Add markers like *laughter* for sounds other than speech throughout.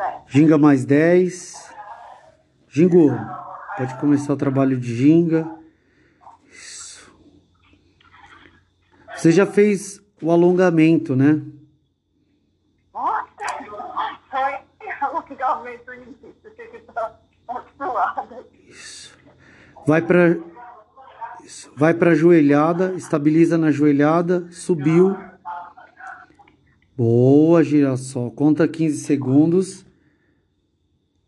10. Ginga mais 10. Gingou. Pode começar o trabalho de ginga. Isso. Você já fez o alongamento, né? Isso. Vai para Vai para joelhada, estabiliza na joelhada, subiu. Boa, girassol. Conta 15 segundos.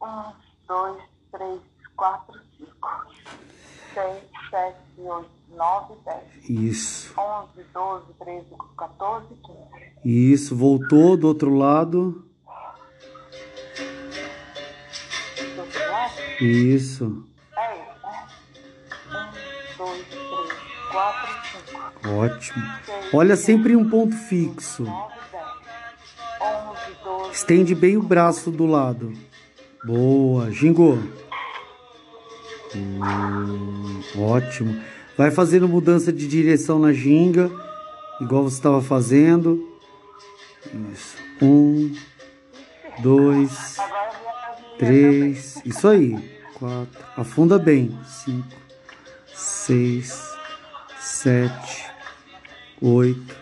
1, 2, 3, 4, 5, 6, 7, 8, 9, 10. Isso. 11, 12, 13, 14, 15. Isso, voltou do outro lado. Do outro lado? Isso. É isso, né? 1, 2, 3, 4, 5, Ótimo. Olha sempre um ponto fixo. 9, 10. 11, 12, Estende bem o braço do lado. Boa, gingou. Hum, ótimo. Vai fazendo mudança de direção na ginga, igual você estava fazendo. Isso. Um, dois, três. Isso aí. Quatro. Afunda bem. Cinco, seis, sete, oito,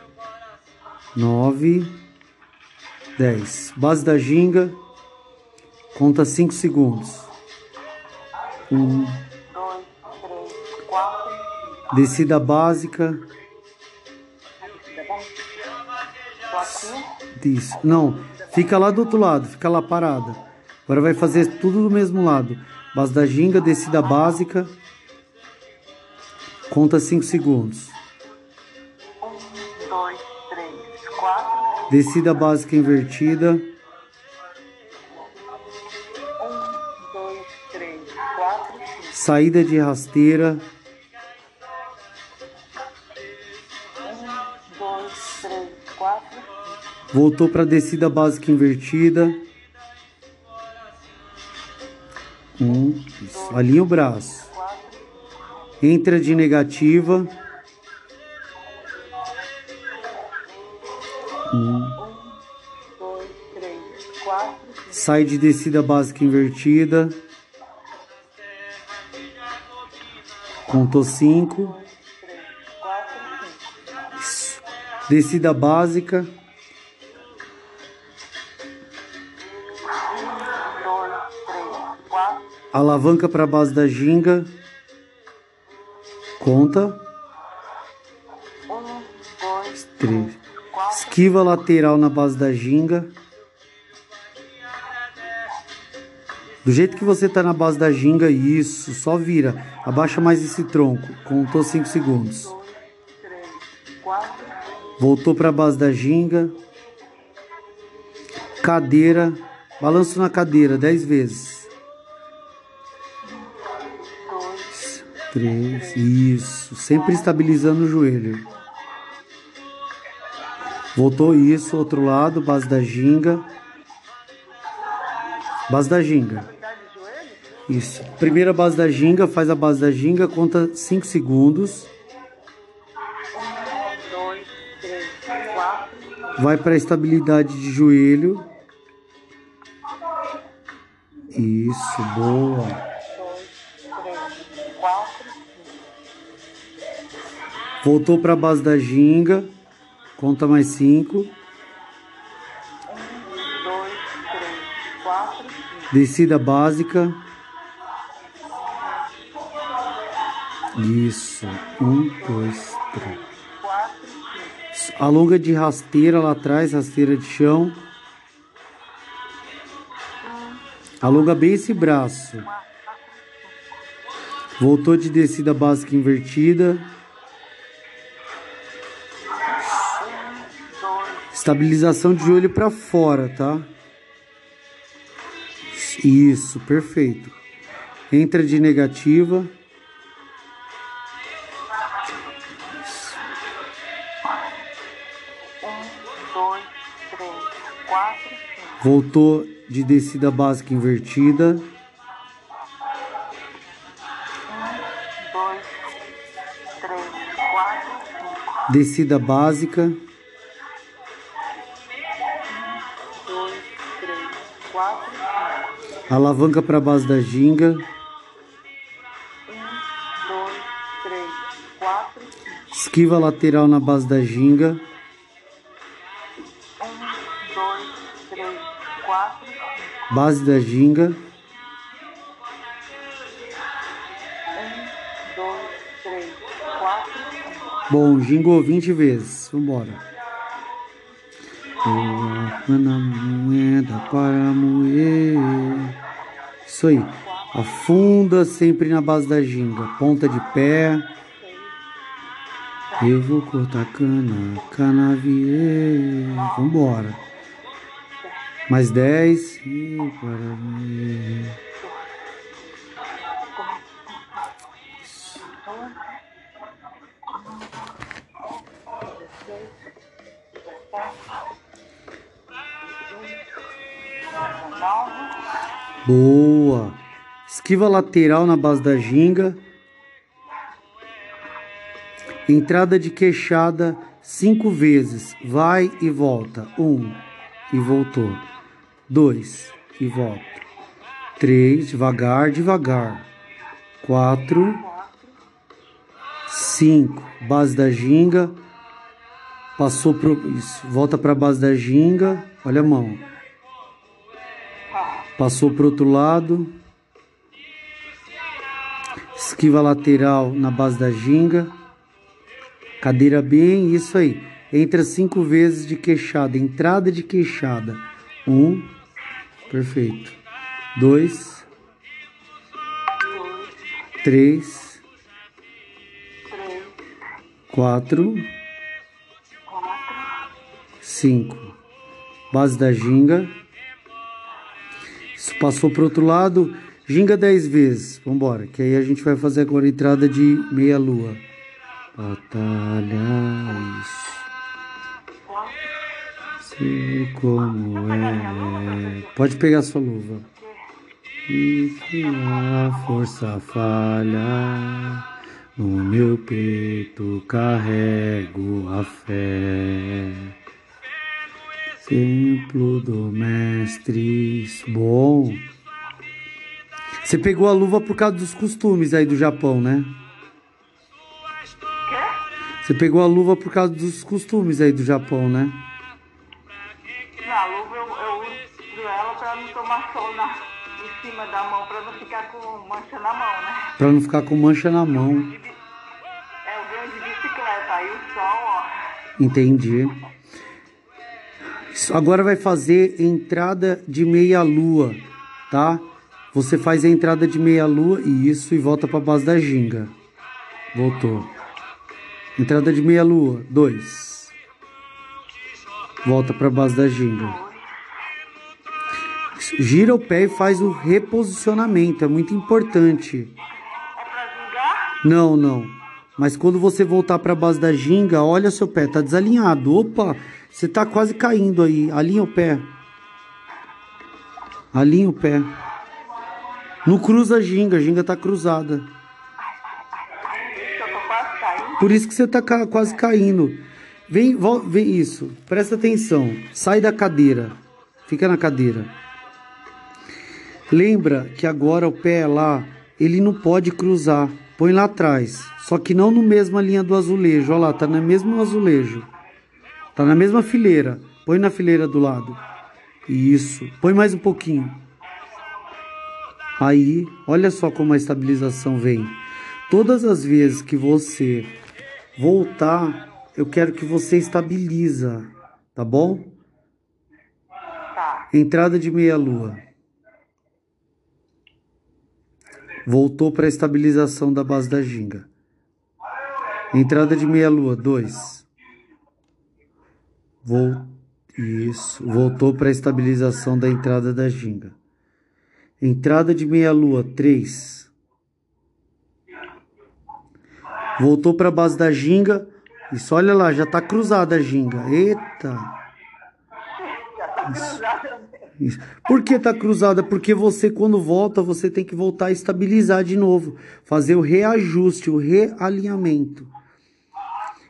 nove, dez. Base da ginga. Conta cinco segundos. Um, 2, 3, 4, 5. descida básica. Isso. Não, fica lá do outro lado, fica lá parada. Agora vai fazer tudo do mesmo lado. Base da ginga, descida básica. Conta 5 segundos. 1, 2, 3, 4. Descida básica invertida. Saída de rasteira. 1, 2, 3, 4, 5. Voltou para descida básica invertida. Um. Isso. Alinha o braço. 4, Entra de negativa. Um. 2, 3, 4, 5. Sai de descida básica invertida. Contou 5. 3, 4, 5. Descida básica. 1, 2, 3, 4. Alavanca para a base da ginga. Conta. 1, 2, 3. 4. Esquiva lateral na base da ginga. Do jeito que você tá na base da ginga, isso, só vira. Abaixa mais esse tronco. Contou 5 segundos. 2, 3, 4. Voltou para a base da ginga. Cadeira. Balanço na cadeira 10 vezes. 2, 3. Isso. Sempre estabilizando o joelho. Voltou isso. Outro lado. Base da ginga. Base da ginga. Isso. Primeira base da ginga. Faz a base da ginga. Conta 5 segundos. 1, 2, 3, 4. Vai para a estabilidade de joelho. Isso. Boa. 2, 3, 4, 5. Voltou para a base da ginga. Conta mais 5. Descida básica. Isso. Um, dois, três. 4, 5. Alonga de rasteira lá atrás, rasteira de chão. Alonga bem esse braço. Voltou de descida básica invertida. 2, Estabilização de joelho para fora, tá? Isso, perfeito. Entra de negativa. um. Voltou de descida básica invertida. dois, três, quatro. Descida básica. Alavanca para base da ginga. Um. Esquiva lateral na base da ginga. Um. Base da ginga. Um. Bom, gingou 20 vezes. Vambora. Coloca na moeda para moer. Isso aí. Afunda sempre na base da ginga. Ponta de pé. Eu vou cortar cana, canavier. Vambora. Mais 10. E para moer. Boa. Esquiva lateral na base da ginga. Entrada de queixada cinco vezes. Vai e volta. Um e voltou. Dois e volta. Três, devagar, devagar. Quatro. Cinco. Base da ginga. Passou pro. Isso. Volta para a base da ginga. Olha a mão. Passou pro outro lado. Esquiva lateral na base da ginga. Cadeira bem, isso aí. Entra cinco vezes de queixada. Entrada de queixada. Um. Perfeito. Dois. Três. quatro, Cinco. Base da ginga. Isso passou pro outro lado. Ginga 10 vezes. Vambora. Que aí a gente vai fazer agora a entrada de meia lua. Batalha. Isso. quatro, Sei como é. Pode pegar sua luva. E se a força falha, no meu peito carrego a fé. Templo do mestre. Bom. Você pegou a luva por causa dos costumes aí do Japão, né? quê? Você pegou a luva por causa dos costumes aí do Japão, né? Na luva eu, eu uso ela pra não tomar sol na, em cima da mão, pra não ficar com mancha na mão, né? Pra não ficar com mancha na mão. É o ganho de bicicleta, aí o sol, ó. Entendi. Agora vai fazer entrada de meia lua, tá? Você faz a entrada de meia lua e isso e volta para base da ginga. Voltou. Entrada de meia lua, dois. Volta para base da ginga. Gira o pé e faz o reposicionamento, é muito importante. Não, não. Mas quando você voltar para a base da ginga, olha seu pé, tá desalinhado. Opa, você tá quase caindo aí. Alinha o pé. Alinha o pé. Não cruza a ginga, a ginga tá cruzada. Por isso que você tá ca- quase caindo. Vem, vem isso. Presta atenção. Sai da cadeira. Fica na cadeira. Lembra que agora o pé lá, ele não pode cruzar. Põe lá atrás. Só que não no mesma linha do azulejo. Olha lá, tá no mesmo azulejo. Tá na mesma fileira. Põe na fileira do lado. Isso. Põe mais um pouquinho. Aí, olha só como a estabilização vem. Todas as vezes que você voltar, eu quero que você estabiliza, tá bom? Tá. Entrada de meia lua. Voltou para a estabilização da base da ginga. Entrada de meia lua, 2. Isso. voltou para a estabilização da entrada da ginga. Entrada de meia-lua, 3. Voltou para a base da ginga. Isso, olha lá, já está cruzada a ginga. Eita! Isso. Isso. Por que está cruzada? Porque você, quando volta, você tem que voltar a estabilizar de novo. Fazer o reajuste, o realinhamento.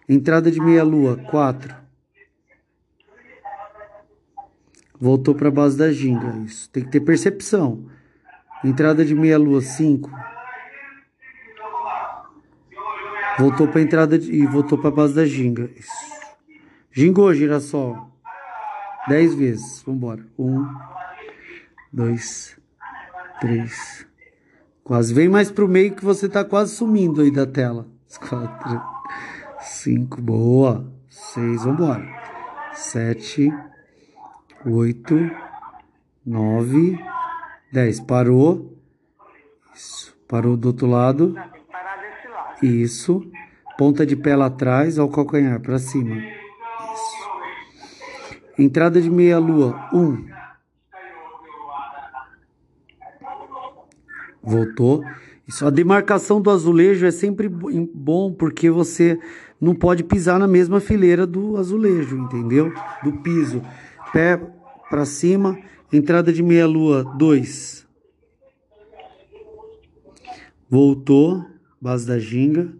Entrada de meia-lua, 4. Voltou para a base da ginga. Isso. Tem que ter percepção. Entrada de meia lua 5. Voltou para entrada de, e voltou para a base da ginga. Isso. Gingou, girassol. 10 vezes. Vambora. 1, 2, 3. Quase. Vem mais pro meio que você tá quase sumindo aí da tela. 4, 5. Boa. 6. Vambora. 7, 8, 9, 10. Parou. Isso. Parou do outro lado. Isso. Ponta de pé lá atrás, ao calcanhar para cima. Isso. Entrada de meia lua. Um. Voltou. Isso. A demarcação do azulejo é sempre bo- bom porque você não pode pisar na mesma fileira do azulejo, entendeu? Do piso. Pé para cima. Entrada de meia lua. Dois. Voltou, base da ginga.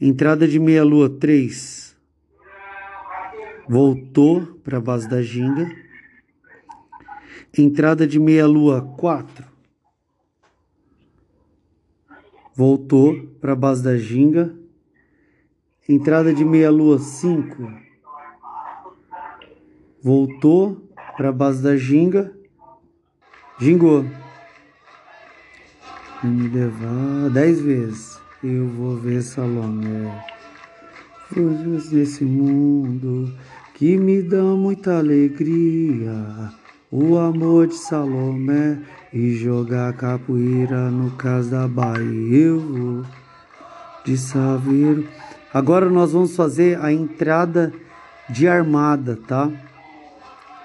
Entrada de meia lua 3. Voltou para a base da ginga. Entrada de meia lua 4. Voltou para a base da ginga. Entrada de meia lua 5. Voltou para a base da ginga. Gingou. Me levar dez vezes. Eu vou ver Salomé. Coisas nesse mundo que me dão muita alegria. O amor de Salomé e jogar capoeira no caso da Bahia. Eu vou de Saveiro. Agora nós vamos fazer a entrada de armada, tá?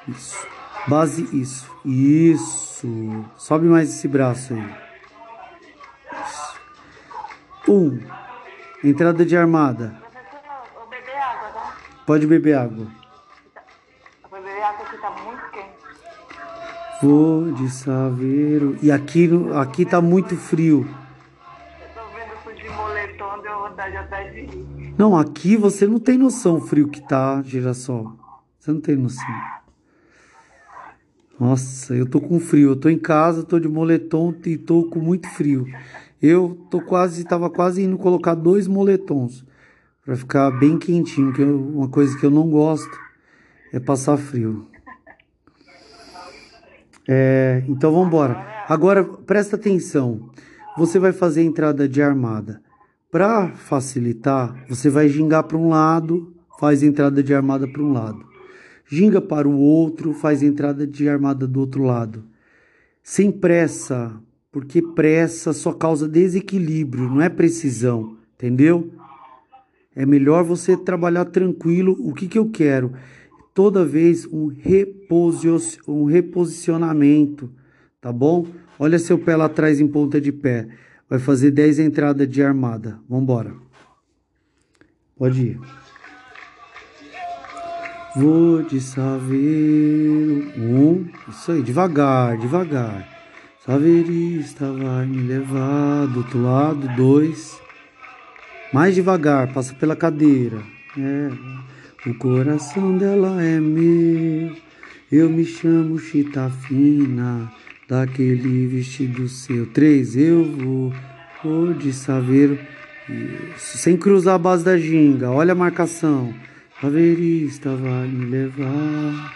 Isso. Base isso. Isso. Sobe mais esse braço aí. Um. Entrada de armada. Professor, vou beber água, tá? Pode beber água. Vou beber água que tá muito quente. Vou de Saveiro. E aqui, aqui tá muito frio. Eu tô vendo tudo de moletom, deu vontade até de rir. Não, aqui você não tem noção o frio que tá, girassol. Você não tem noção. Nossa, eu tô com frio. Eu tô em casa, tô de moletom e tô com muito frio. Eu tô quase, tava quase indo colocar dois moletons para ficar bem quentinho, que eu- uma coisa que eu não gosto é passar frio. É, então vamos embora. Agora presta atenção. Você vai fazer a entrada de armada. Para facilitar, você vai gingar para um lado, faz a entrada de armada para um lado. Ginga para o outro, faz entrada de armada do outro lado. Sem pressa, porque pressa só causa desequilíbrio, não é precisão, entendeu? É melhor você trabalhar tranquilo. O que, que eu quero? Toda vez um, um reposicionamento, tá bom? Olha seu pé lá atrás em ponta de pé. Vai fazer 10 entradas de armada. Vambora. Pode ir. Vou de saveiro. Um. Isso aí, devagar, devagar. Saveirista vai me levar do outro lado. Dois. Mais devagar, passa pela cadeira. É. O coração dela é meu. Eu me chamo Chita Fina. Daquele vestido seu. Três, eu vou. Vou de saveiro. Isso. Sem cruzar a base da ginga. Olha a marcação. Saveirista vai me levar.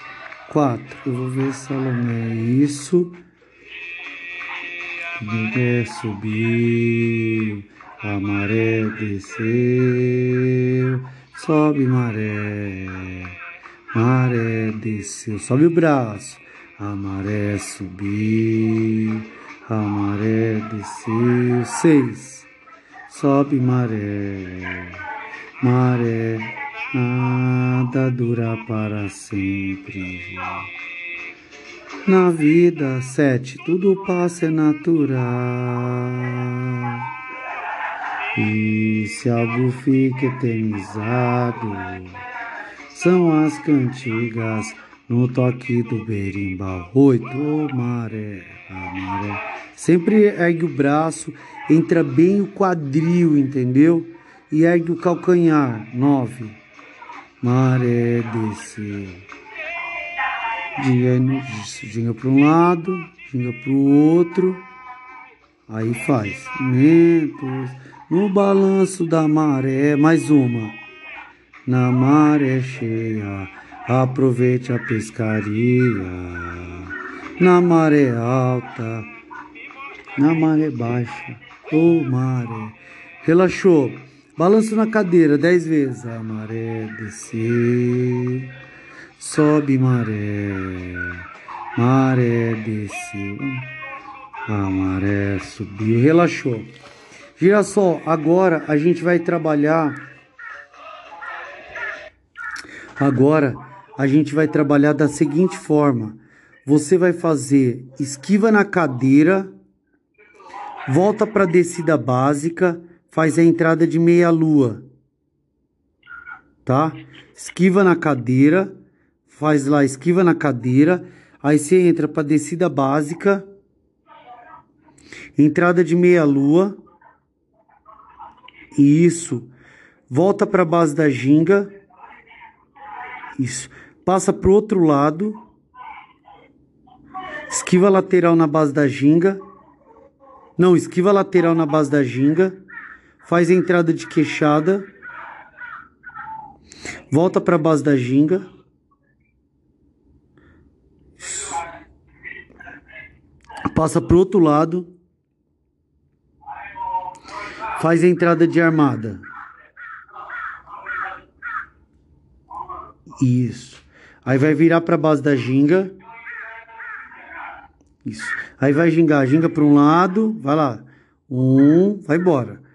Quatro. Eu vou ver Salomé. Isso. Ninguém subiu, a maré desceu, sobe maré, maré desceu, sobe o braço, a maré subiu, a maré desceu, seis, sobe maré, maré, nada dura para sempre. Na vida, sete, tudo passa é natural. E se algo fica eternizado, são as cantigas no toque do berimbau. Oito, maré, maré. Sempre ergue o braço, entra bem o quadril, entendeu? E ergue o calcanhar. Nove, maré desceu. Ginga, para um lado, ginga para o outro. Aí faz. Mentos no balanço da maré. Mais uma. Na maré cheia, aproveite a pescaria. Na maré alta, na maré baixa, ô maré. Relaxou. Balanço na cadeira dez vezes. A maré descer. Sobe maré, maré desceu, a maré subiu, relaxou. Girassol, agora a gente vai trabalhar. Agora a gente vai trabalhar da seguinte forma: você vai fazer esquiva na cadeira, volta para descida básica, faz a entrada de meia lua, tá? Esquiva na cadeira faz lá esquiva na cadeira, aí você entra para descida básica, entrada de meia lua, isso, volta para a base da ginga, isso, passa pro outro lado, esquiva lateral na base da ginga, não, esquiva lateral na base da ginga, faz a entrada de queixada, volta para a base da ginga, passa pro outro lado, faz a entrada de armada. Isso. Aí vai virar para base da ginga. Isso. Aí vai gingar, ginga para um lado, vai lá. Um, vai embora.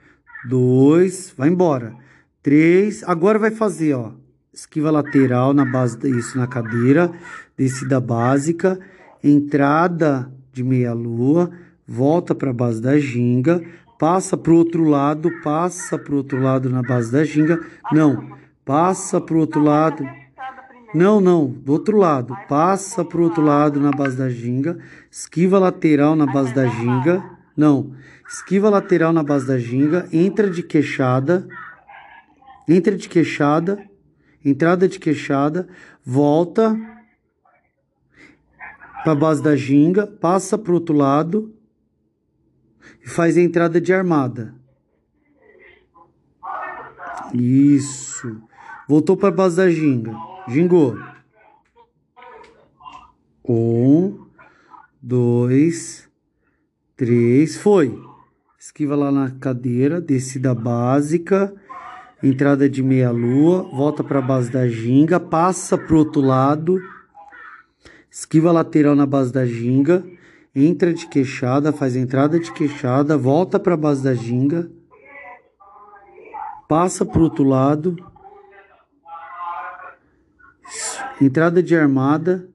Dois, vai embora. Três, agora vai fazer, ó. Esquiva lateral na base, isso na cadeira, descida básica, entrada de meia lua, volta para a base da ginga, passa para o outro lado, passa para o outro lado na base da ginga, não, passa para o outro lado, não, não, do outro lado, passa para o outro lado na base da ginga, esquiva lateral na base da ginga, não, esquiva lateral na base da ginga, entra de queixada, entra de queixada, entrada de queixada, volta para a base da ginga, passa para o outro lado e faz a entrada de armada. Isso. Voltou para a base da ginga. Gingou. Um, dois, três, foi. Esquiva lá na cadeira, descida básica, entrada de meia lua, volta para a base da ginga, passa para o outro lado esquiva lateral na base da ginga, entra de queixada, faz entrada de queixada, volta para a base da ginga, passa para o outro lado, entrada de armada,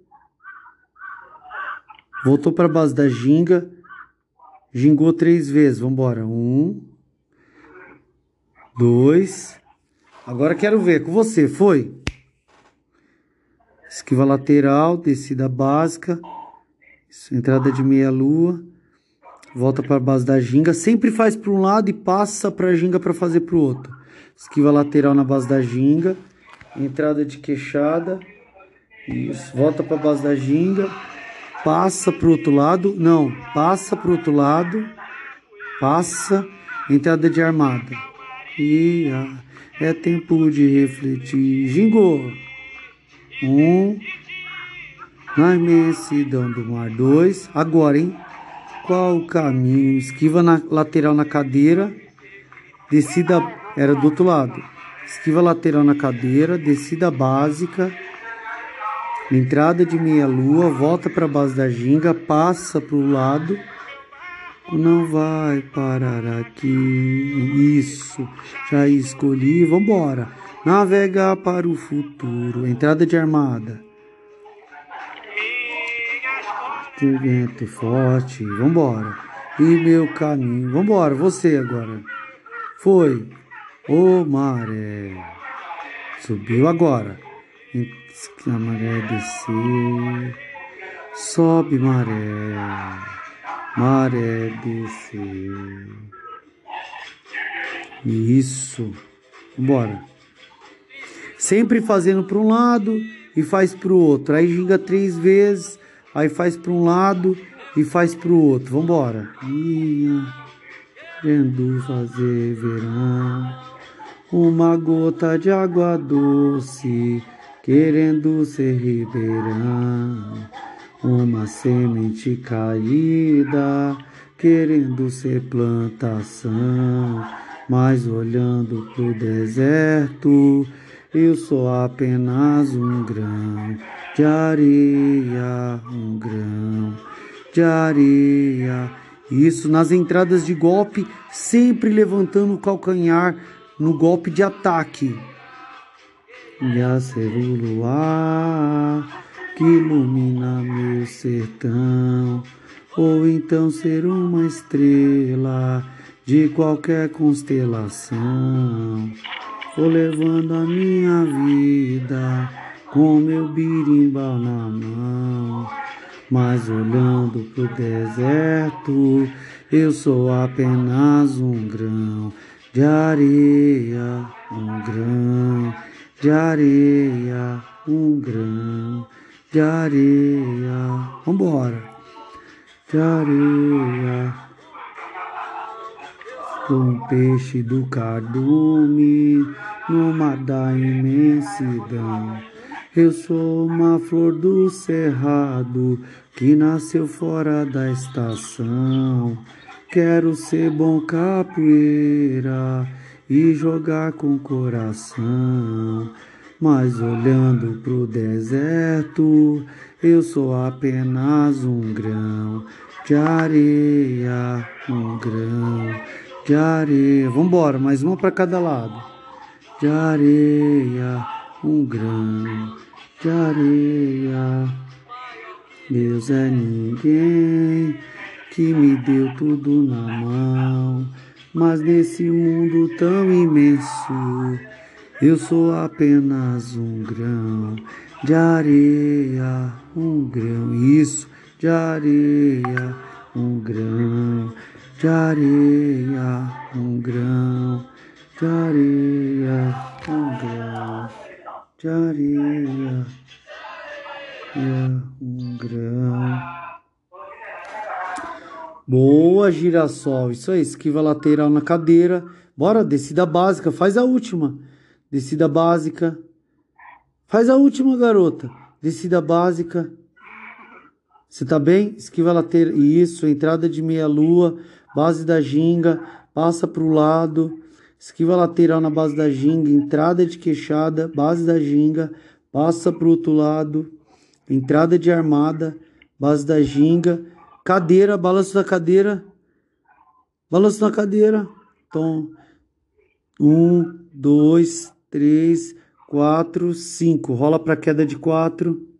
voltou para a base da ginga, gingou três vezes, vamos embora, um, dois, agora quero ver com você, foi? esquiva lateral, descida básica, entrada de meia lua, volta para a base da ginga, sempre faz para um lado e passa para a ginga para fazer para o outro. Esquiva lateral na base da ginga, entrada de queixada, isso, volta para a base da ginga, passa para o outro lado, não, passa para o outro lado, passa, entrada de armada. E ah, é tempo de refletir. Gingou. Um. Na imensidão do mar. Dois. Agora, hein? Qual o caminho? Esquiva na lateral na cadeira. Descida. Era do outro lado. Esquiva lateral na cadeira. Descida básica. Entrada de meia lua. Volta para a base da ginga. Passa para o lado. Não vai parar aqui. Isso. Já escolhi. Vambora. Navegar para o futuro. Entrada de armada. Tem vento forte. Vambora. E meu caminho. Vambora. Você agora. Foi. Ô maré. Subiu agora. A maré descer. Sobe maré. Maré descer. Isso. Vambora sempre fazendo para um lado, e faz para o outro. Aí ginga três vezes, aí faz para um lado e faz para o outro. Vamos embora. Querendo fazer verão, uma gota de água doce, querendo ser ribeirão, uma semente caída, querendo ser plantação, mas olhando pro deserto eu sou apenas um grão de areia, um grão de areia. Isso nas entradas de golpe, sempre levantando o calcanhar no golpe de ataque. A ser o luar que ilumina meu sertão, ou então ser uma estrela de qualquer constelação. Vou levando a minha vida com meu birimbau na mão. Mas olhando pro deserto, eu sou apenas um grão de areia, um grão de areia, um grão de areia. Vambora. De areia um peixe do cardume no mar da imensidão. Eu sou uma flor do cerrado que nasceu fora da estação. Quero ser bom capoeira e jogar com coração. Mas olhando pro deserto, eu sou apenas um grão de areia, um grão de areia. Vambora, mais uma para cada lado. De areia, um grão de areia. Deus é ninguém que me deu tudo na mão. Mas nesse mundo tão imenso, eu sou apenas um grão de areia, um grão, isso, de areia, um grão de areia, um grão de areia, um grão de areia, um grão. Boa, girassol. Isso aí, esquiva lateral na cadeira. Bora, descida básica. Faz a última. Descida básica. Faz a última, garota. Descida básica. Você tá bem? Esquiva lateral. Isso, entrada de meia lua base da ginga, passa para o lado, esquiva lateral na base da ginga, entrada de queixada, base da ginga, passa para o outro lado, entrada de armada, base da ginga, cadeira, balanço da cadeira, balanço na cadeira, tom, um, dois, três, quatro, cinco, rola para queda de quatro.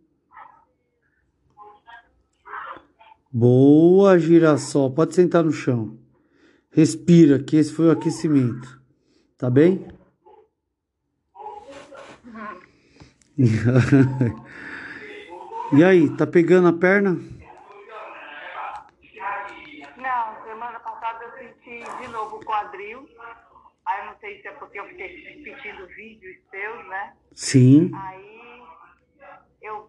Boa, girassol. Pode sentar no chão. Respira, que esse foi o aquecimento. Tá bem? *laughs* e aí, tá pegando a perna? Não, semana passada eu senti de novo o quadril. Aí não sei se é porque eu fiquei repetindo vídeos seus, né? Sim. Aí eu,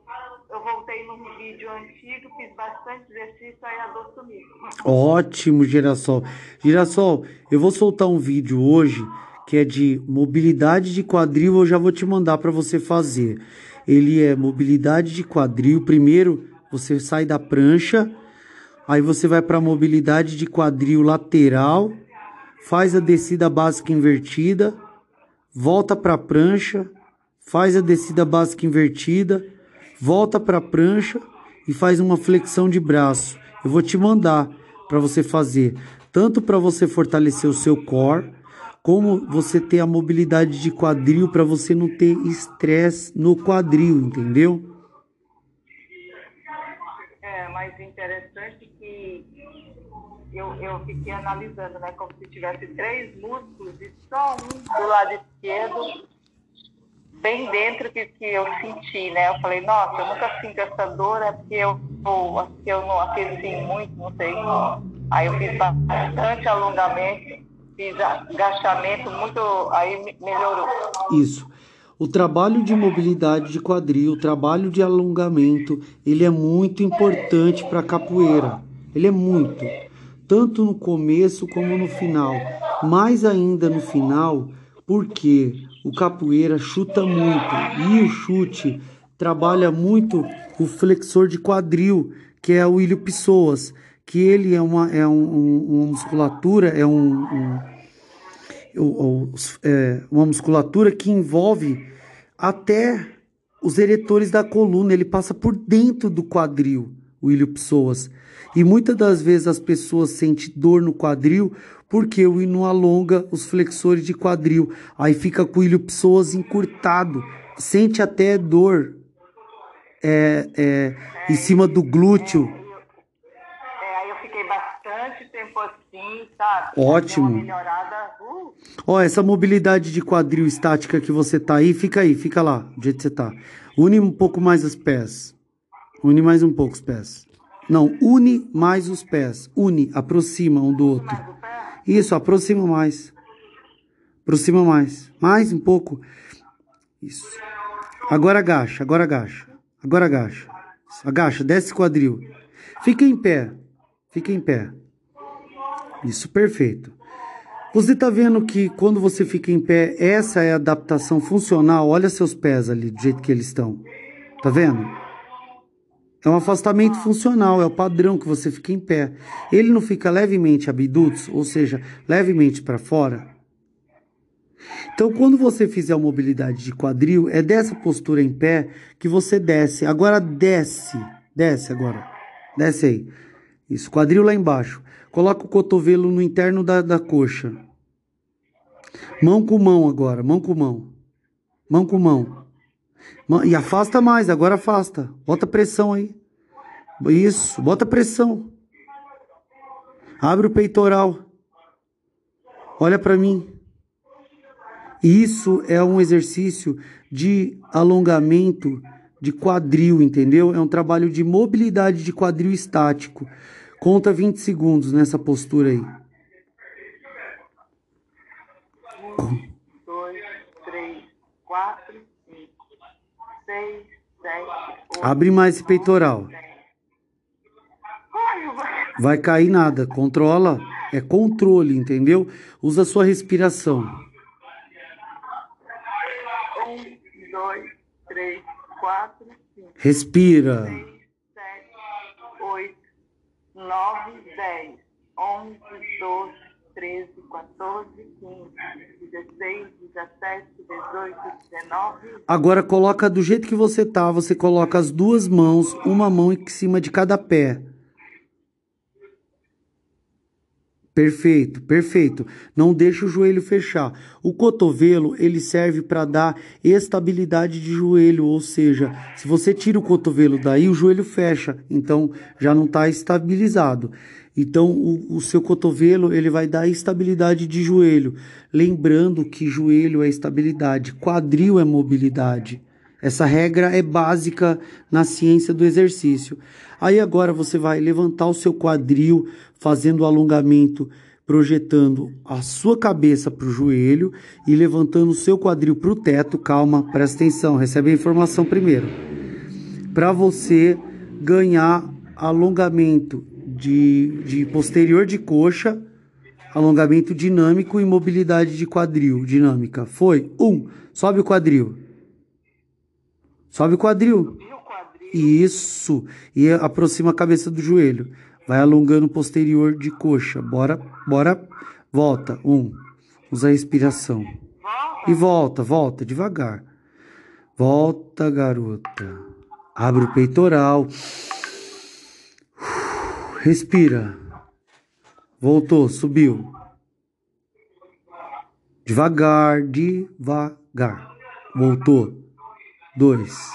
eu voltei num vídeo antigo, fiz bastante exercício, aí a dor sumiu. Ótimo, Girassol. Girassol, eu vou soltar um vídeo hoje que é de mobilidade de quadril, eu já vou te mandar para você fazer. Ele é mobilidade de quadril. Primeiro, você sai da prancha, aí você vai para mobilidade de quadril lateral, faz a descida básica invertida, volta para a prancha, faz a descida básica invertida, volta para a prancha e faz uma flexão de braço. Eu vou te mandar para você fazer, tanto para você fortalecer o seu core, como você ter a mobilidade de quadril para você não ter estresse no quadril, entendeu? É, mas interessante eu, eu fiquei analisando, né, como se tivesse três músculos e só um do lado esquerdo bem dentro que, que eu senti, né? Eu falei, nossa, eu nunca sinto essa dor, é porque eu, eu, eu não aqueci muito, não sei. Aí eu fiz bastante alongamento, fiz agachamento, muito, aí melhorou. Isso. O trabalho de mobilidade de quadril, o trabalho de alongamento, ele é muito importante para a capoeira. Ele é muito, tanto no começo como no final. Mais ainda no final, porque o capoeira chuta muito e o chute trabalha muito o flexor de quadril, que é o ilho pessoas, que ele é uma, é um, uma musculatura, é um, um é, uma musculatura que envolve até os eretores da coluna, ele passa por dentro do quadril, o ilho psoas. E muitas das vezes as pessoas sentem dor no quadril porque o hino alonga os flexores de quadril. Aí fica com o ilho psoas encurtado, sente até dor é, é, em cima do glúteo. É, aí eu fiquei bastante tempo assim, sabe? Ótimo. Uh. Ó, essa mobilidade de quadril estática que você tá aí, fica aí, fica lá, do jeito que você tá. Une um pouco mais os pés. Une mais um pouco os pés. Não, une mais os pés. Une, aproxima um do outro. Isso, aproxima mais. Aproxima mais. Mais um pouco. Isso. Agora agacha, agora agacha. Agora agacha. Agacha, desce quadril. Fica em pé. Fica em pé. Isso, perfeito. Você está vendo que quando você fica em pé, essa é a adaptação funcional. Olha seus pés ali, do jeito que eles estão. Tá vendo? É um afastamento funcional, é o padrão que você fica em pé. Ele não fica levemente abdutos, ou seja, levemente para fora. Então, quando você fizer a mobilidade de quadril, é dessa postura em pé que você desce. Agora desce, desce agora. Desce aí. Isso, quadril lá embaixo. Coloca o cotovelo no interno da, da coxa. Mão com mão agora, mão com mão. Mão com mão. E afasta mais, agora afasta. Bota pressão aí. Isso, bota pressão. Abre o peitoral. Olha para mim. Isso é um exercício de alongamento de quadril, entendeu? É um trabalho de mobilidade de quadril estático. Conta 20 segundos nessa postura aí. Um, dois, três, quatro, 6, Abre mais esse peitoral. Vai cair nada. Controla. É controle, entendeu? Usa a sua respiração. 1, 2, 3, 4, 5. Respira. 7, 8, 9, 10, 11, 12, 13, 14, 15. 16, 17, 18, 19. Agora coloca do jeito que você tá, você coloca as duas mãos, uma mão em cima de cada pé. Perfeito, perfeito. Não deixa o joelho fechar. O cotovelo, ele serve para dar estabilidade de joelho, ou seja, se você tira o cotovelo daí, o joelho fecha, então já não está estabilizado. Então, o, o, seu cotovelo, ele vai dar estabilidade de joelho. Lembrando que joelho é estabilidade, quadril é mobilidade. Essa regra é básica na ciência do exercício. Aí agora você vai levantar o seu quadril, fazendo o alongamento, projetando a sua cabeça para o joelho e levantando o seu quadril para o teto. Calma, presta atenção, recebe a informação primeiro. Para você ganhar alongamento de, de posterior de coxa, alongamento dinâmico e mobilidade de quadril dinâmica. Foi? Um, sobe o quadril. Sobe o quadril. Isso. E aproxima a cabeça do joelho. Vai alongando o posterior de coxa. Bora, bora. Volta. Um. Usa a respiração. E volta, volta, devagar. Volta, garota. Abre o peitoral. Respira. Voltou, subiu. Devagar, devagar. Voltou. Dois.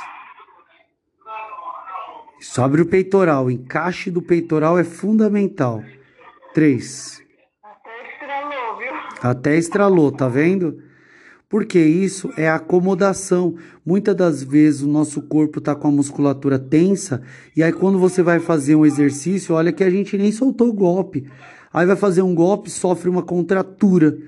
Sobre o peitoral, o encaixe do peitoral é fundamental. Três. Até estralou, viu? Até estralou, tá vendo? Porque isso é acomodação. Muitas das vezes o nosso corpo tá com a musculatura tensa e aí quando você vai fazer um exercício, olha que a gente nem soltou o golpe. Aí vai fazer um golpe, sofre uma contratura.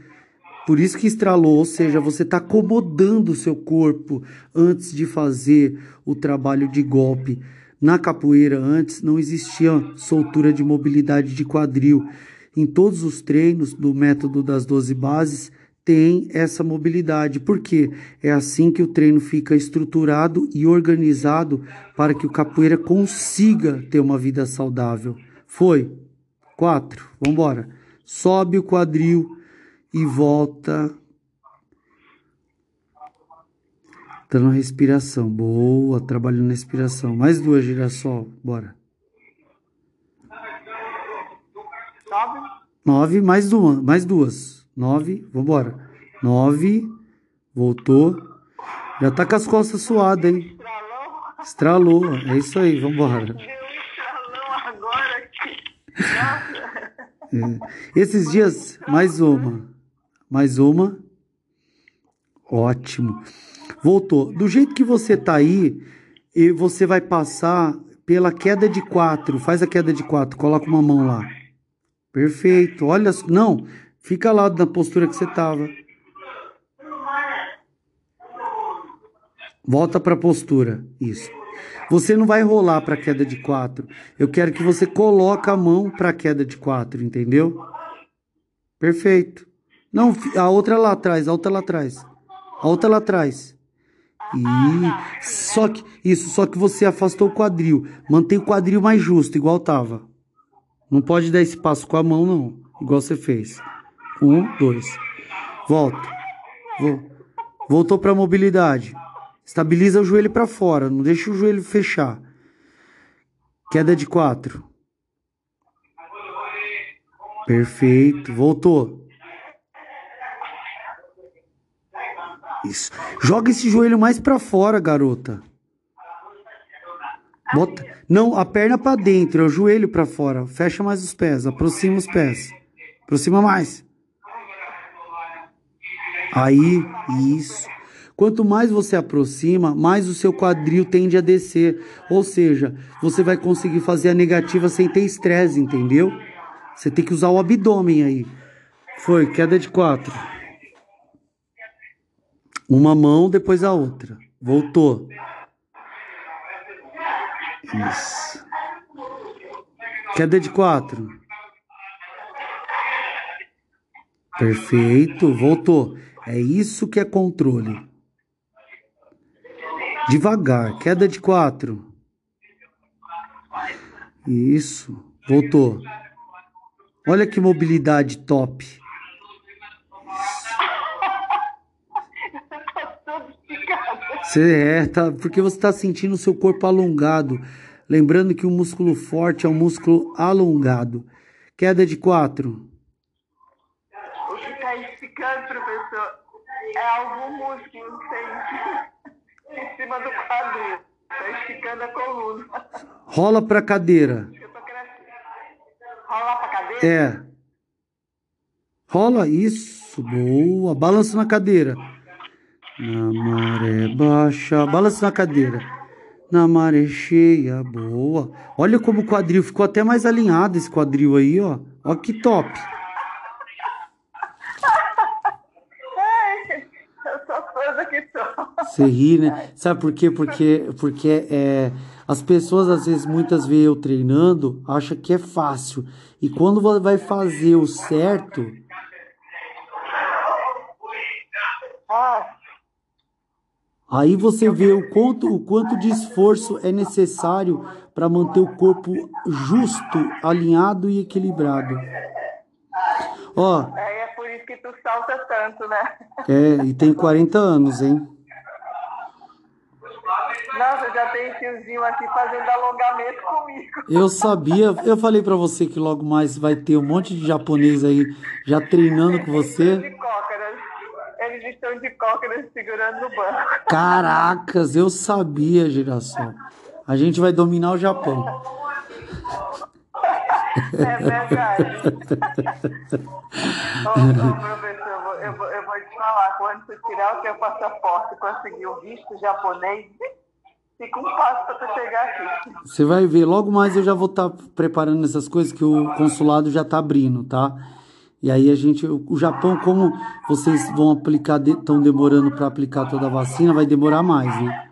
Por isso que estralou, ou seja, você tá acomodando o seu corpo antes de fazer o trabalho de golpe. Na capoeira, antes, não existia soltura de mobilidade de quadril. Em todos os treinos do método das 12 bases, tem essa mobilidade, porque é assim que o treino fica estruturado e organizado para que o capoeira consiga ter uma vida saudável. Foi. Quatro. Vamos embora. Sobe o quadril e volta. Dando uma respiração. Boa, trabalhando na respiração. Mais duas, girassol. Bora. Nove. Mais mais duas. Nove, vambora. Nove, voltou. Já tá com as costas suadas, hein? Estralou. Estralou, é isso aí, vambora. Deu estralão agora aqui. É. Esses dias, mais uma. Mais uma. Ótimo. Voltou. Do jeito que você tá aí, e você vai passar pela queda de quatro. Faz a queda de quatro. Coloca uma mão lá. Perfeito. Olha, não. Fica lá na postura que você tava. Volta para a postura. Isso. Você não vai rolar para queda de quatro. Eu quero que você coloque a mão para queda de quatro, entendeu? Perfeito. Não, a outra lá atrás, a outra lá atrás. A outra lá atrás. E só que isso, só que você afastou o quadril. Mantém o quadril mais justo, igual tava. Não pode dar espaço com a mão não, igual você fez. Um, dois. Volta. Voltou para a mobilidade. Estabiliza o joelho para fora, não deixa o joelho fechar. Queda de quatro. Perfeito, voltou. Isso. Joga esse joelho mais para fora, garota. Bota, não, a perna para dentro, é o joelho para fora. Fecha mais os pés, aproxima os pés. Aproxima mais. Aí, isso. Quanto mais você aproxima, mais o seu quadril tende a descer. Ou seja, você vai conseguir fazer a negativa sem ter estresse, entendeu? Você tem que usar o abdômen aí. Foi, queda de quatro. Uma mão, depois a outra. Voltou. Isso. Queda de quatro. Perfeito, voltou. É isso que é controle. Devagar, queda de quatro. Isso, voltou. Olha que mobilidade top. Você é, tá, porque você está sentindo o seu corpo alongado. Lembrando que o músculo forte é um músculo alongado. Queda de quatro. Que está esticando, professor, é algum músculo, sei *laughs* em cima do quadril. Tá esticando a coluna. Rola pra cadeira. Rola pra cadeira? É. Rola, isso, boa. Balança na cadeira. Na maré baixa, balança na cadeira. Na maré cheia, boa. Olha como o quadril ficou até mais alinhado esse quadril aí, ó. Ó que top. Você ri, né? Sabe por quê? Porque, porque é, as pessoas, às vezes, muitas vezes eu treinando, acham que é fácil. E quando vai fazer o certo. Aí você vê o quanto, o quanto de esforço é necessário para manter o corpo justo, alinhado e equilibrado. Ó. É, é por isso que tu salta tanto, né? É, e tem 40 anos, hein? Nossa, já tem tiozinho aqui fazendo alongamento comigo. Eu sabia, eu falei para você que logo mais vai ter um monte de japonês aí já treinando com você. De cócaras. Eles estão de cócaras segurando no banco. Caracas, eu sabia, girassol. A gente vai dominar o Japão. É verdade. *laughs* ô, ô, professor, eu vou, eu, vou, eu vou te falar, quando você tirar o seu passaporte e conseguir o visto japonês, Fica um passo para tu chegar aqui. Você vai ver, logo mais eu já vou estar tá preparando essas coisas que o consulado já está abrindo, tá? E aí a gente, o Japão, como vocês vão aplicar, estão demorando para aplicar toda a vacina, vai demorar mais, né?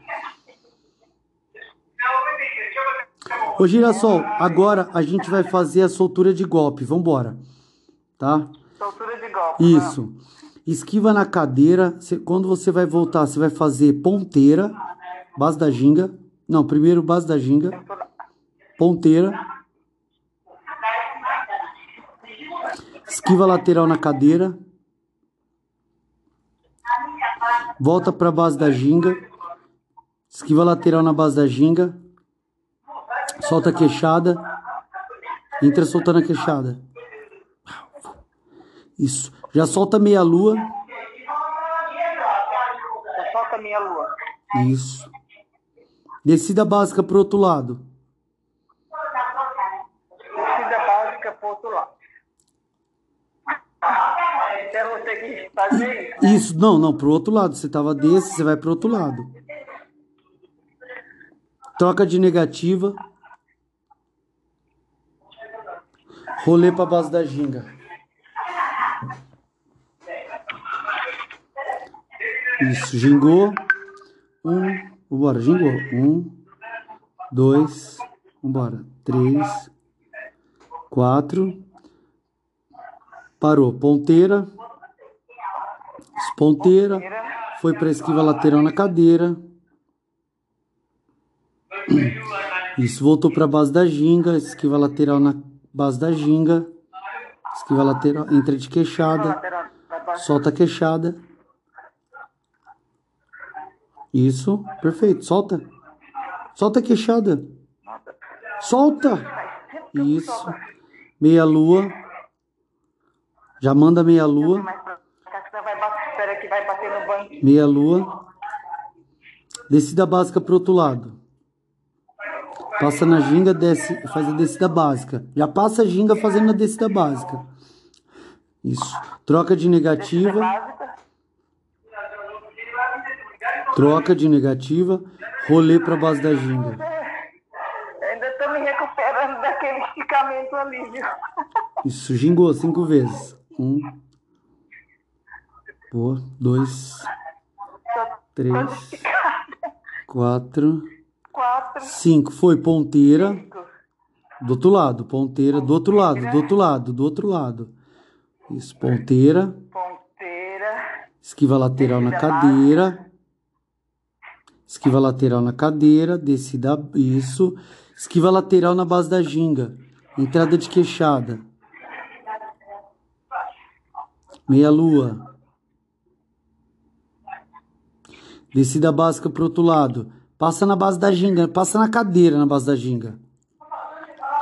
Ô Girassol, agora a gente vai fazer a soltura de golpe. Vambora. Tá? Soltura de golpe. Isso. Esquiva na cadeira. Quando você vai voltar, você vai fazer ponteira, base da ginga. Não, primeiro base da ginga. Ponteira. Esquiva lateral na cadeira. Volta para base da ginga. Esquiva lateral na base da ginga Solta a queixada. Entra soltando a queixada. Isso. Já solta meia lua. Já solta meia lua. Isso. Descida básica pro outro lado. Descida básica pro outro lado. Então você fazer isso. Isso, não, não, pro outro lado. Você tava desse, você vai pro outro lado. Troca de negativa. Rolê pra base da ginga. Isso, gingou. Um, vambora, gingou. Um, dois, vambora. Três, quatro. Parou. Ponteira. Ponteira. Foi pra esquiva lateral na cadeira. Isso, voltou pra base da ginga. Esquiva lateral na base da ginga, esquiva lateral, entra de queixada, solta a queixada. Isso, perfeito, solta. Solta a queixada. Solta. Isso. Meia lua. Já manda meia lua. Meia lua. Descida básica pro outro lado. Passa na ginga, desce, faz a descida básica. Já passa a ginga fazendo a descida básica. Isso. Troca de negativa. Troca de negativa. Rolê para base da ginga. Ainda estou me recuperando daquele esticamento ali, viu? Isso, gingou cinco vezes. Um. Dois. Três. Quatro quatro. Cinco. Foi ponteira. Cinco. Do outro lado, ponteira, do outro lado, do outro lado, do outro lado. Isso, ponteira. Ponteira. Esquiva lateral na cadeira. Esquiva lateral na cadeira, descida, isso. Esquiva lateral na base da ginga. Entrada de queixada. Meia lua. Descida básica pro outro lado. Passa na base da ginga, passa na cadeira na base da ginga.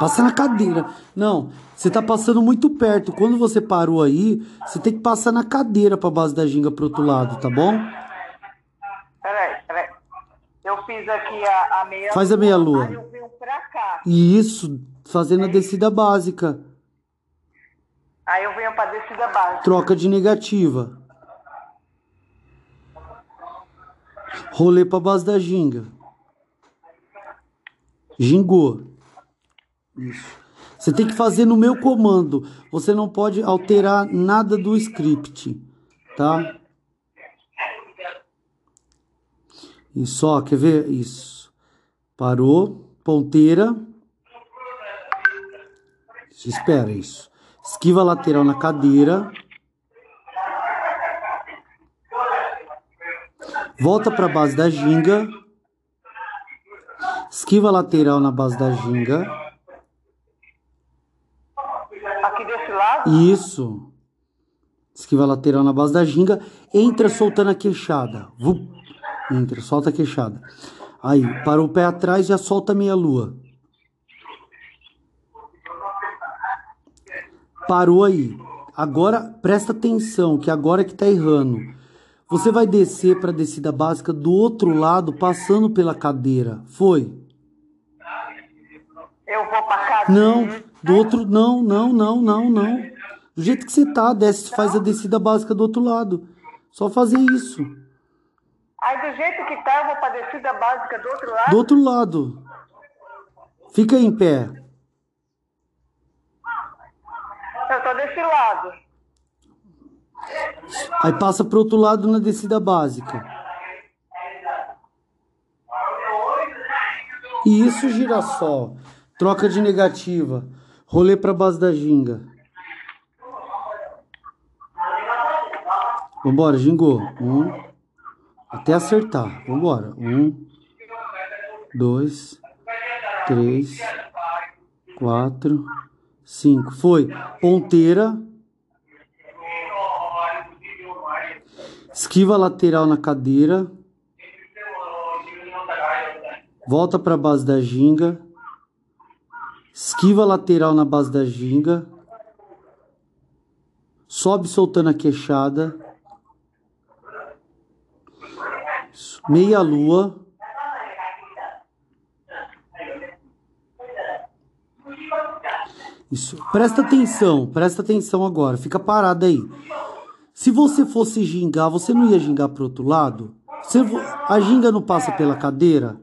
Passa na cadeira. Não, você tá passando muito perto. Quando você parou aí, você tem que passar na cadeira pra base da ginga pro outro lado, tá bom? Fiz aqui a, a meia Faz a meia lua. Aí eu venho pra cá. Isso, fazendo a descida básica. Aí eu venho pra descida básica. Troca de negativa. Rolê pra base da ginga. Gingou. Isso. Você tem que fazer no meu comando. Você não pode alterar nada do script, tá? Isso, ó, quer ver? Isso. Parou. Ponteira. Isso, espera isso. Esquiva lateral na cadeira. Volta para a base da ginga. Esquiva lateral na base da ginga. Aqui desse lado? Isso. Esquiva lateral na base da ginga. Entra soltando a queixada. Entra, solta a queixada. Aí, para o pé atrás, já solta meia lua. Parou aí. Agora, presta atenção, que agora é que tá errando. Você vai descer para a descida básica do outro lado, passando pela cadeira. Foi? Eu vou para cadeira. Não, do outro, não, não, não, não, não. Do jeito que você tá, desce, faz a descida básica do outro lado. Só fazer isso. Aí do jeito que tá, eu vou para a descida básica do outro lado? Do outro lado. Fica em pé. Eu tô desse lado. Aí passa pro outro lado na descida básica. E isso, girassol. Troca de negativa. Rolê pra base da ginga. Vambora, gingou. Um. Até acertar. Vambora. Um. Dois. Três. Quatro. Cinco. Foi. Ponteira. Esquiva lateral na cadeira. Volta para a base da ginga. Esquiva lateral na base da ginga. Sobe soltando a queixada. Meia lua. Isso. Presta atenção, presta atenção agora. Fica parado aí. Se você fosse gingar, você não ia gingar pro outro lado? Você, a ginga não passa pela cadeira?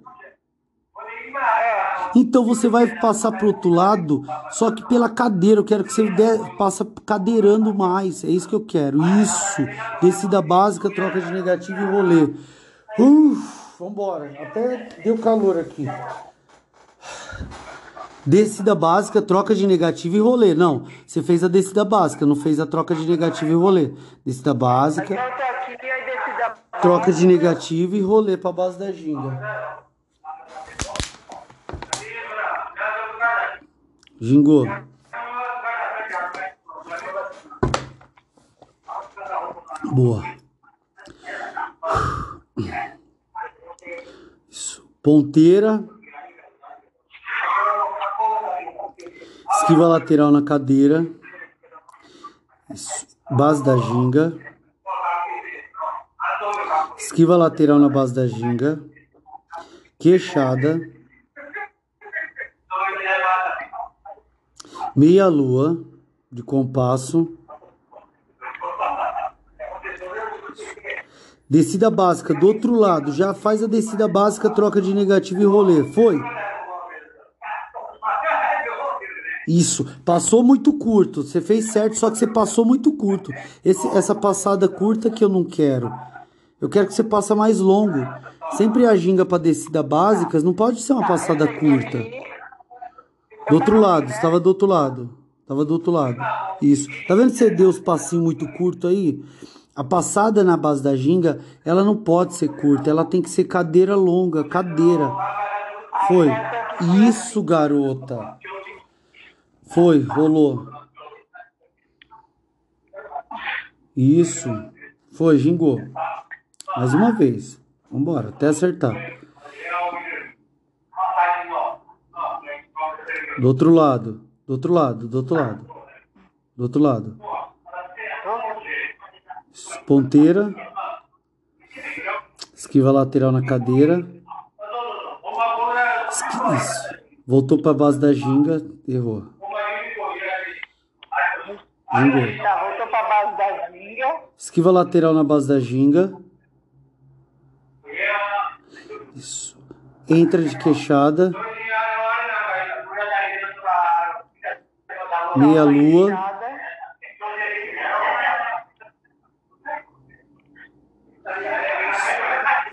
Então você vai passar pro outro lado, só que pela cadeira. Eu quero que você de, passa cadeirando mais. É isso que eu quero. Isso. Descida básica, troca de negativo e rolê. Uf, vambora. Até deu calor aqui. Descida básica, troca de negativo e rolê. Não, você fez a descida básica, não fez a troca de negativo e rolê. Descida básica, troca de negativo e rolê pra base da ginga. Gingou. Boa. Isso. Ponteira. Esquiva lateral na cadeira. Base da ginga. Esquiva lateral na base da ginga. Queixada. meia lua de compasso. Descida básica do outro lado, já faz a descida básica, troca de negativo e rolê. Foi? Isso, passou muito curto. Você fez certo, só que você passou muito curto. Esse, essa passada curta que eu não quero. Eu quero que você passe mais longo. Sempre a ginga para descida básicas não pode ser uma passada curta. Do outro lado, estava do outro lado. Estava do outro lado. Isso. Tá vendo que você deu os passinhos muito curto aí? A passada na base da ginga, ela não pode ser curta, ela tem que ser cadeira longa, cadeira. Foi. Isso, garota. Foi, rolou. Isso. Foi, gingou. Mais uma vez. Vambora, até acertar. Do outro lado. Do outro lado, do outro lado. Do outro lado. Ponteira. Esquiva lateral na cadeira. Isso. Voltou para base da ginga, errou. Gingou. Tá, voltou para base da ginga. Esquiva lateral na base da ginga. Isso. Entra de queixada. meia lua.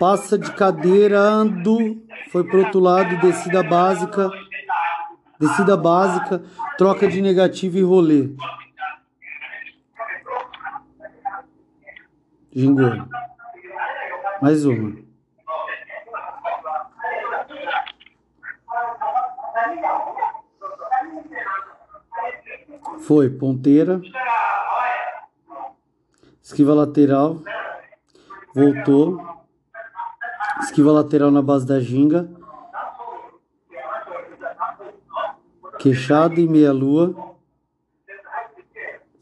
Passa de cadeira, ando, foi pro outro lado, descida básica, descida básica, troca de negativo e rolê. Gingou. Mais uma. Foi ponteira. Esquiva lateral. Voltou. Esquiva lateral na base da ginga. Queixada e meia lua.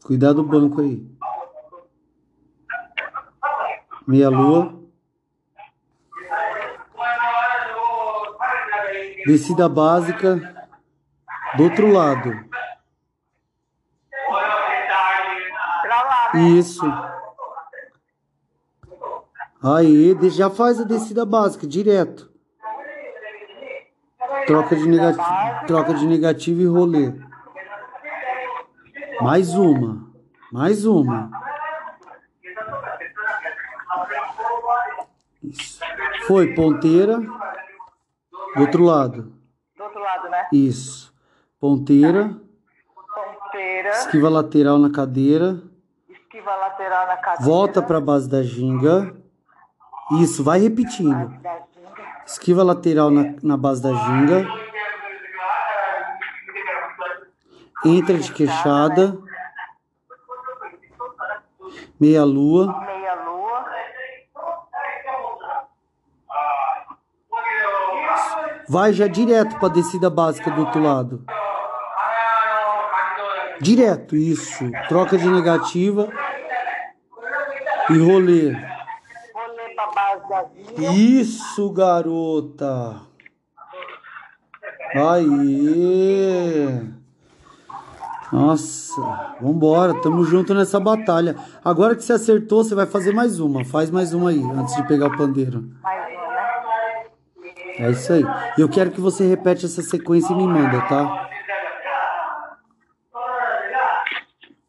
Cuidado do banco aí. Meia lua. Descida básica do outro lado. Isso. Aí, já faz a descida básica, direto. Troca de, negativo, troca de negativo e rolê. Mais uma. Mais uma. Isso. Foi, ponteira. Do outro lado. Do outro lado, né? Isso. Ponteira. Ponteira. Esquiva lateral na cadeira. Esquiva lateral na cadeira. Volta para a base da ginga. Isso, vai repetindo. Esquiva lateral na, na base da ginga. Entra de queixada. Meia lua. Vai já direto para descida básica do outro lado. Direto, isso. Troca de negativa. E rolê. Rolê pra base da ginga. Isso, garota. Aí. Nossa, vambora, tamo junto nessa batalha. Agora que você acertou, você vai fazer mais uma. Faz mais uma aí, antes de pegar o pandeiro. É isso aí. Eu quero que você repete essa sequência e me manda, tá?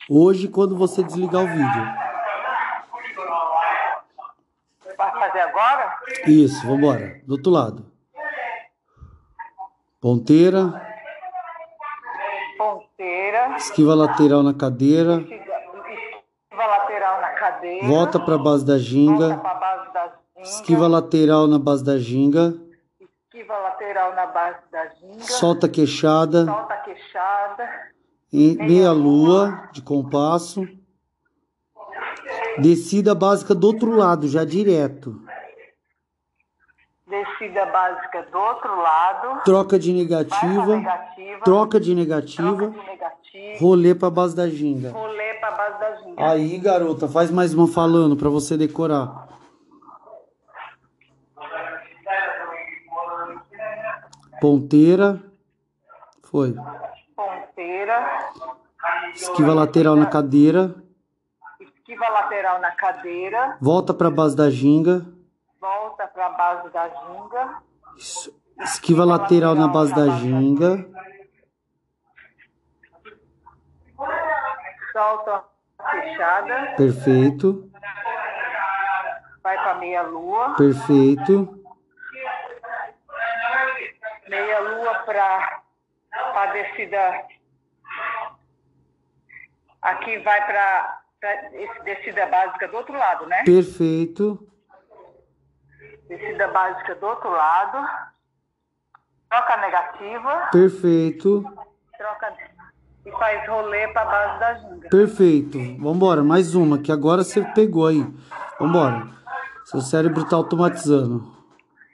Hoje, quando você desligar o vídeo. Vai fazer agora? Isso, vambora. Do outro lado. Ponteira, Ponteira. esquiva lateral na cadeira, Esquiva lateral na cadeira. volta pra base da ginga, base da ginga. esquiva lateral na base da ginga, Esquiva lateral na base da ginga. solta a queixada, Solta a queixada. em- meia lua de compasso, descida básica do outro lado, já direto, Descida básica do outro lado. troca de negativa, negativa. troca de Troca negativa, de negativa. rolê pra base da ginga. Rolê pra base da ginga. Aí, garota, faz mais uma falando pra você decorar. Ponteira. Foi. Ponteira. Esquiva lateral na cadeira. Esquiva lateral na cadeira. Volta pra base da ginga. Volta pra base da ginga. Isso. Esquiva lateral na base da ginga. Solta a queixada. Perfeito. Vai pra meia lua. Perfeito. Meia lua pra, pra descida. Aqui vai esse- descida básica do outro lado, né? Perfeito. Descida básica do outro lado. Troca negativa. Perfeito. Troca e faz rolê pra base da ginga. Perfeito. Vambora, mais uma, que agora você pegou aí. Vambora. Seu cérebro tá automatizando.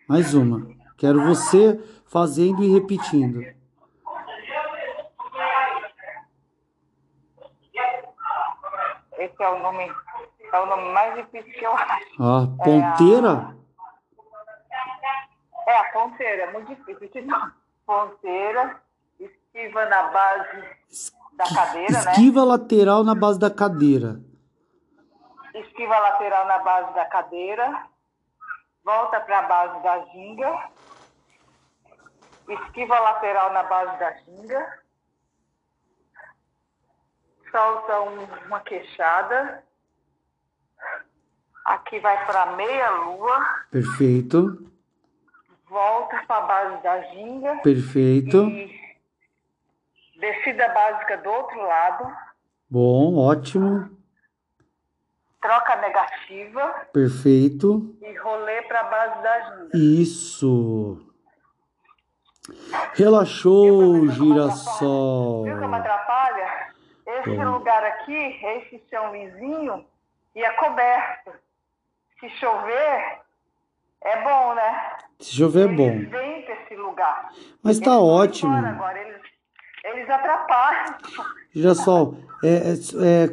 Mais uma. Quero você fazendo e repetindo. Esse é o nome, é o nome mais difícil que eu acho. Ah, ponteira? É a ponteira, é muito difícil esse nome. Ponteira, esquiva na base da cadeira, né? Esquiva lateral na base da cadeira. Esquiva lateral na base da cadeira. Volta para a base da ginga. Esquiva lateral na base da ginga. Solta um- uma queixada. Aqui vai para meia lua. Perfeito. Volta para a base da ginga. Perfeito. E descida básica do outro lado. Bom, ótimo. Troca negativa. Perfeito. E rolê para a base da ginga. Isso. Relaxou, Viu como girassol. Viu como atrapalha? Esse Bom. lugar aqui, esse chão lisinho, e é coberto. Se chover, é bom, né? Se chover é Eles bom. vêm pra esse lugar. Mas tá ótimo. Agora, eles, eles atrapalham. Girassol, é,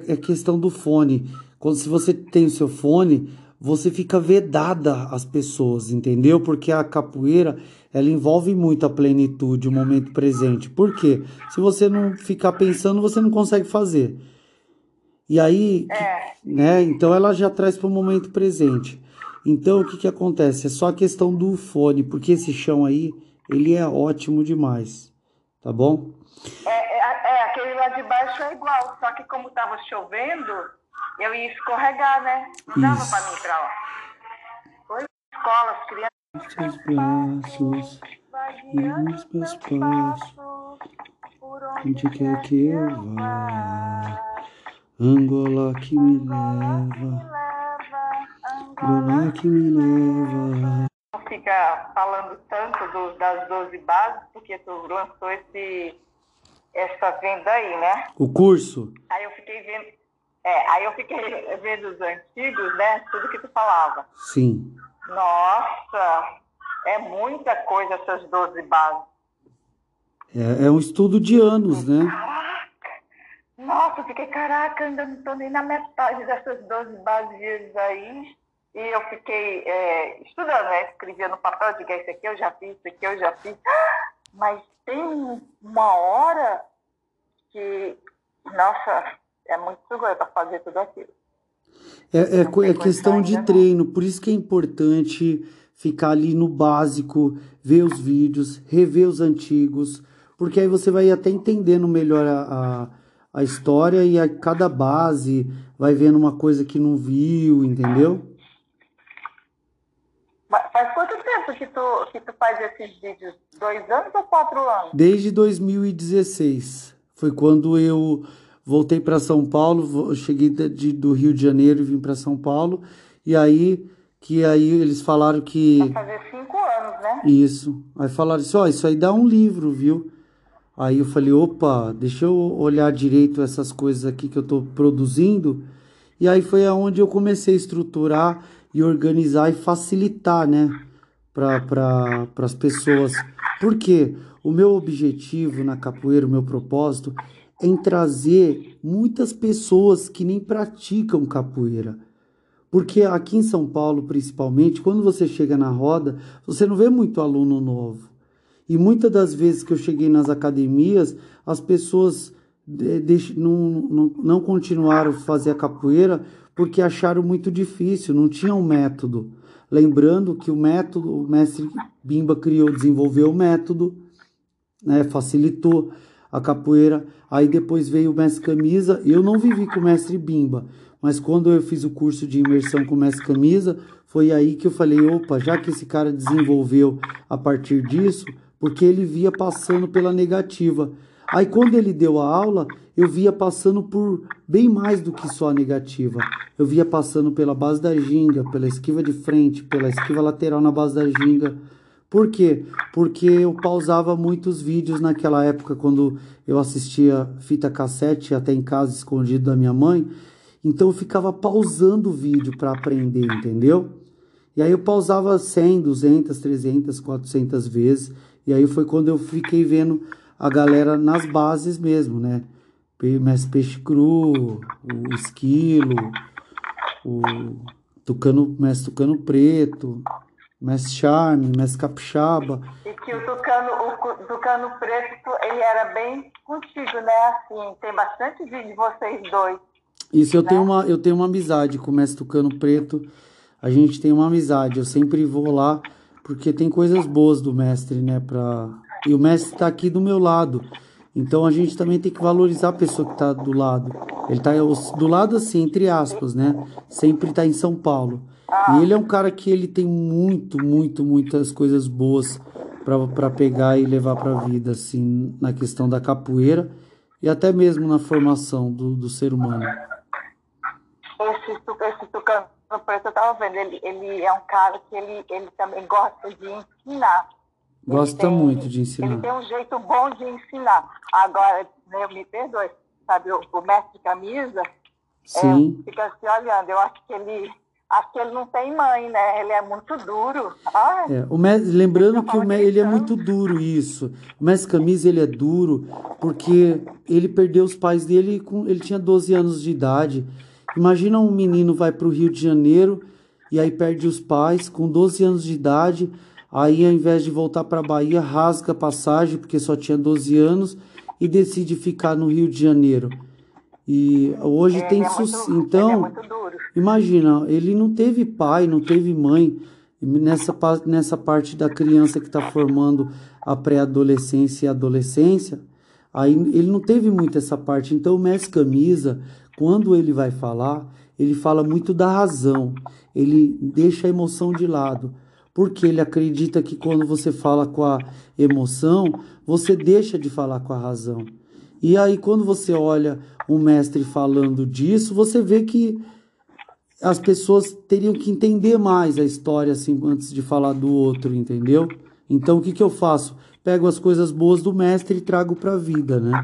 é, é questão do fone. Quando se você tem o seu fone, você fica vedada às pessoas, entendeu? Porque a capoeira, ela envolve muito a plenitude, o momento presente. Por quê? Se você não ficar pensando, você não consegue fazer. E aí, É, né? Então ela já traz para o momento presente. Então o que que acontece? É só a questão do fone, porque esse chão aí, ele é ótimo demais, tá bom? é, é, é, aquele lá de baixo é igual, só que como tava chovendo, eu ia escorregar, né? Não dava Isso. pra mim ir pra lá. Foi escola, as crianças Seus braços nos meus passos, onde quer que eu vá. Angola que me leva, Angola que me leva. Não fica falando tanto do, das 12 bases, porque tu lançou esse, essa venda aí, né? O curso? Aí eu fiquei vendo, é, aí eu fiquei vendo os antigos, né? Tudo que tu falava. Sim. Nossa, é muita coisa essas 12 bases. É, é um estudo de anos, né? Caraca! Nossa, eu fiquei, caraca, ainda não estou nem na metade dessas 12 bases aí. E eu fiquei é, estudando, né? Escrevia no papel, diga, isso aqui eu já fiz, isso aqui eu já fiz. Mas tem uma hora que, nossa, é muito seguro para fazer tudo aquilo. É, é, é questão de treino, por isso que é importante ficar ali no básico, ver os vídeos, rever os antigos, porque aí você vai até entendendo melhor a, a, a história e a cada base vai vendo uma coisa que não viu, entendeu? Faz quanto tempo que tu, que tu faz esses vídeos? Dois anos ou quatro anos? Desde 2016. Foi quando eu voltei para São Paulo, cheguei de, do Rio de Janeiro e vim para São Paulo. E aí que aí eles falaram que. Vai fazer cinco anos, né? Isso. Aí falaram assim, ó, oh, isso aí dá um livro, viu? Aí eu falei, opa, deixa eu olhar direito essas coisas aqui que eu estou produzindo. E aí foi aonde eu comecei a estruturar e organizar e facilitar, né, para pra, as pessoas. Porque o meu objetivo na capoeira, o meu propósito, em trazer muitas pessoas que nem praticam capoeira. Porque aqui em São Paulo, principalmente, quando você chega na roda, você não vê muito aluno novo. E muitas das vezes que eu cheguei nas academias, as pessoas não, não, não continuaram a fazer a capoeira porque acharam muito difícil, não tinha um método. Lembrando que o método, o mestre Bimba criou, desenvolveu o método, né, facilitou a capoeira. Aí depois veio o mestre Camisa. Eu não vivi com o mestre Bimba, mas quando eu fiz o curso de imersão com o mestre Camisa, foi aí que eu falei: opa, já que esse cara desenvolveu a partir disso, porque ele via passando pela negativa. Aí quando ele deu a aula, eu via passando por bem mais do que só a negativa. Eu via passando pela base da ginga, pela esquiva de frente, pela esquiva lateral na base da ginga. Por quê? Porque eu pausava muitos vídeos naquela época quando eu assistia fita cassete até em casa escondido da minha mãe. Então eu ficava pausando o vídeo para aprender, entendeu? E aí eu pausava 100, 200, 300, 400 vezes. E aí foi quando eu fiquei vendo a galera nas bases mesmo, né? Mestre Peixe Cru, o Esquilo, o Tucano, Mestre Tucano Preto, Mestre Charme, Mestre Capixaba. E que o Tucano, o Tucano Preto, ele era bem contigo, né? Assim, tem bastante vídeo de vocês dois. Isso, eu, né? tenho uma, eu tenho uma amizade com o Mestre Tucano Preto. A gente tem uma amizade. Eu sempre vou lá porque tem coisas boas do mestre, né? Pra... E o mestre está aqui do meu lado. Então a gente também tem que valorizar a pessoa que está do lado. Ele está do lado assim, entre aspas, né? Sempre está em São Paulo. E ele é um cara que ele tem muito, muito, muitas coisas boas para pegar e levar para a vida, assim, na questão da capoeira e até mesmo na formação do, do ser humano. Esse, esse Tucano Preto, eu estava vendo, ele, ele é um cara que ele, ele também gosta de ensinar. Gosta tem, muito de ensinar. Ele tem um jeito bom de ensinar. Agora, né, me perdoe, sabe, o, o mestre camisa Sim. É, fica se olhando. Eu acho que ele. Acho que ele não tem mãe, né? Ele é muito duro. Ai, é, o mestre, lembrando que o ele é muito duro, isso. O mestre camisa ele é duro porque ele perdeu os pais dele com. Ele tinha 12 anos de idade. Imagina um menino vai para o Rio de Janeiro e aí perde os pais com 12 anos de idade Aí, ao invés de voltar para a Bahia, rasga a passagem, porque só tinha 12 anos, e decide ficar no Rio de Janeiro. E hoje ele tem é. Muito, então, é imagina, ele não teve pai, não teve mãe. Nessa, nessa parte da criança que está formando a pré-adolescência e a adolescência, aí ele não teve muito essa parte. Então, o mestre Camisa, quando ele vai falar, ele fala muito da razão. Ele deixa a emoção de lado porque ele acredita que quando você fala com a emoção, você deixa de falar com a razão. E aí, quando você olha o mestre falando disso, você vê que as pessoas teriam que entender mais a história assim antes de falar do outro, entendeu? Então, o que, que eu faço? Pego as coisas boas do mestre e trago para a vida, né?